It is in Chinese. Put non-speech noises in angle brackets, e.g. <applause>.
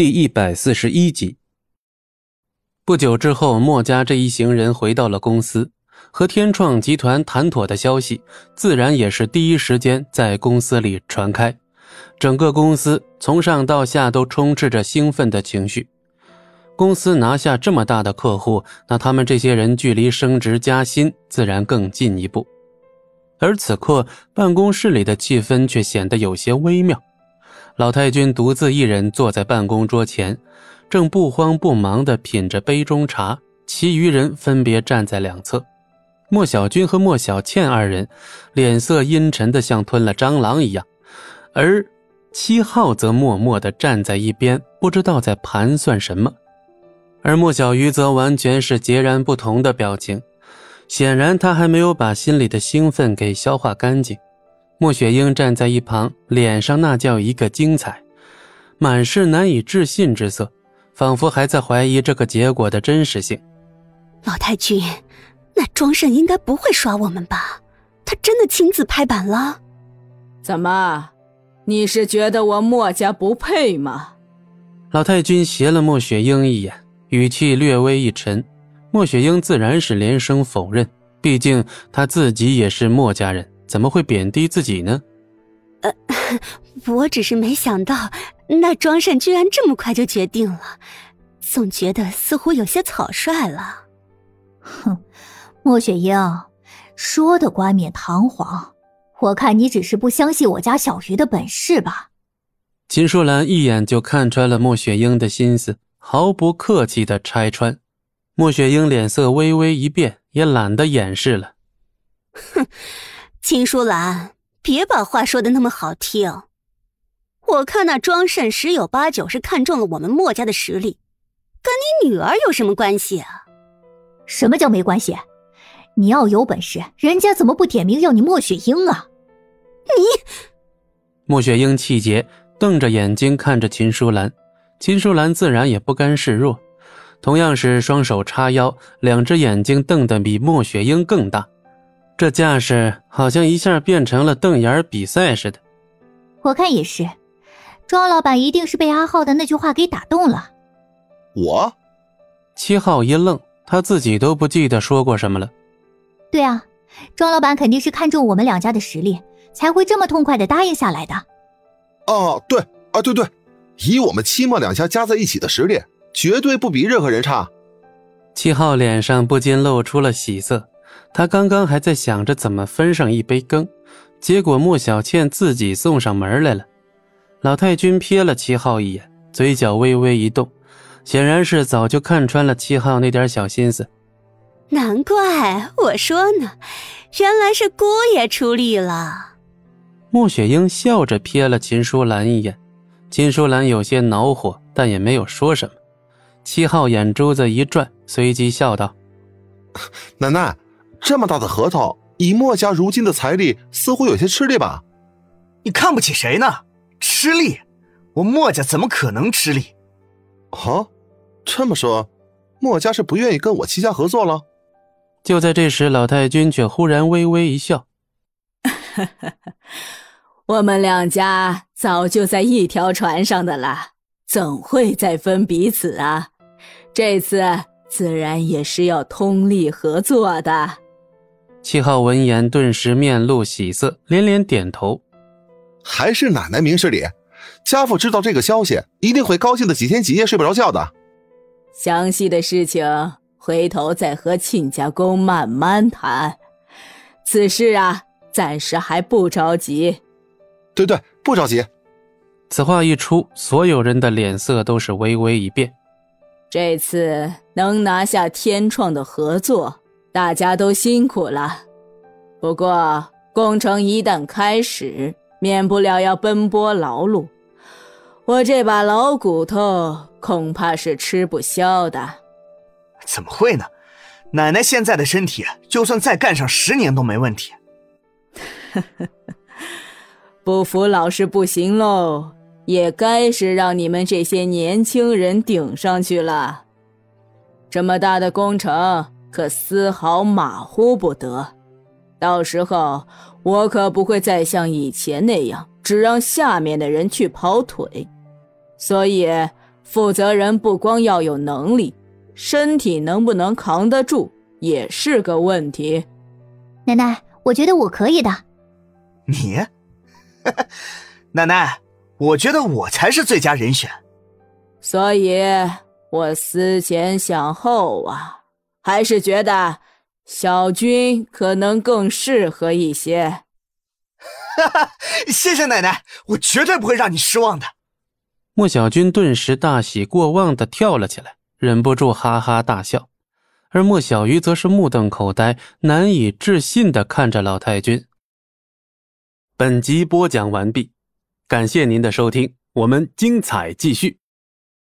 第一百四十一集。不久之后，墨家这一行人回到了公司，和天创集团谈妥的消息，自然也是第一时间在公司里传开。整个公司从上到下都充斥着兴奋的情绪。公司拿下这么大的客户，那他们这些人距离升职加薪自然更进一步。而此刻，办公室里的气氛却显得有些微妙。老太君独自一人坐在办公桌前，正不慌不忙地品着杯中茶，其余人分别站在两侧。莫小军和莫小倩二人脸色阴沉的像吞了蟑螂一样，而七号则默默地站在一边，不知道在盘算什么。而莫小鱼则完全是截然不同的表情。显然，他还没有把心里的兴奋给消化干净。莫雪英站在一旁，脸上那叫一个精彩，满是难以置信之色，仿佛还在怀疑这个结果的真实性。老太君，那庄慎应该不会耍我们吧？他真的亲自拍板了？怎么，你是觉得我莫家不配吗？老太君斜了莫雪英一眼，语气略微一沉。莫雪英自然是连声否认，毕竟她自己也是莫家人，怎么会贬低自己呢？呃，<laughs> 我只是没想到那庄慎居然这么快就决定了，总觉得似乎有些草率了。哼，莫雪英说的冠冕堂皇，我看你只是不相信我家小鱼的本事吧。秦淑兰一眼就看穿了莫雪英的心思，毫不客气的拆穿。莫雪英脸色微微一变，也懒得掩饰了。哼，秦淑兰，别把话说的那么好听。我看那庄慎十有八九是看中了我们墨家的实力，跟你女儿有什么关系啊？什么叫没关系？你要有本事，人家怎么不点名要你莫雪英啊？你，莫雪英气结，瞪着眼睛看着秦淑兰。秦淑兰自然也不甘示弱。同样是双手叉腰，两只眼睛瞪得比莫雪英更大，这架势好像一下变成了瞪眼比赛似的。我看也是，庄老板一定是被阿浩的那句话给打动了。我，七号一愣，他自己都不记得说过什么了。对啊，庄老板肯定是看中我们两家的实力，才会这么痛快的答应下来的。哦，对啊，对对，以我们七墨两家加在一起的实力。绝对不比任何人差。七号脸上不禁露出了喜色，他刚刚还在想着怎么分上一杯羹，结果莫小倩自己送上门来了。老太君瞥了七号一眼，嘴角微微一动，显然是早就看穿了七号那点小心思。难怪我说呢，原来是姑爷出力了。莫雪英笑着瞥了秦淑兰一眼，秦淑兰有些恼火，但也没有说什么。七号眼珠子一转，随即笑道：“ <laughs> 奶奶，这么大的核桃，以墨家如今的财力，似乎有些吃力吧？你看不起谁呢？吃力？我墨家怎么可能吃力？哦，这么说，墨家是不愿意跟我戚家合作了？”就在这时，老太君却忽然微微一笑：“ <laughs> 我们两家早就在一条船上的了。”怎会再分彼此啊？这次自然也是要通力合作的。七号闻言，顿时面露喜色，连连点头。还是奶奶明事理，家父知道这个消息，一定会高兴的几天几夜睡不着觉的。详细的事情，回头再和亲家公慢慢谈。此事啊，暂时还不着急。对对，不着急。此话一出，所有人的脸色都是微微一变。这次能拿下天创的合作，大家都辛苦了。不过，工程一旦开始，免不了要奔波劳碌，我这把老骨头恐怕是吃不消的。怎么会呢？奶奶现在的身体，就算再干上十年都没问题。<laughs> 不服老是不行喽。也该是让你们这些年轻人顶上去了。这么大的工程，可丝毫马虎不得。到时候我可不会再像以前那样，只让下面的人去跑腿。所以负责人不光要有能力，身体能不能扛得住也是个问题。奶奶，我觉得我可以的。你，<laughs> 奶奶，我觉得我才是最佳人选。所以，我思前想后啊，还是觉得小军可能更适合一些。哈哈，谢谢奶奶，我绝对不会让你失望的。莫小军顿时大喜过望的跳了起来，忍不住哈哈大笑，而莫小鱼则是目瞪口呆，难以置信的看着老太君。本集播讲完毕，感谢您的收听，我们精彩继续。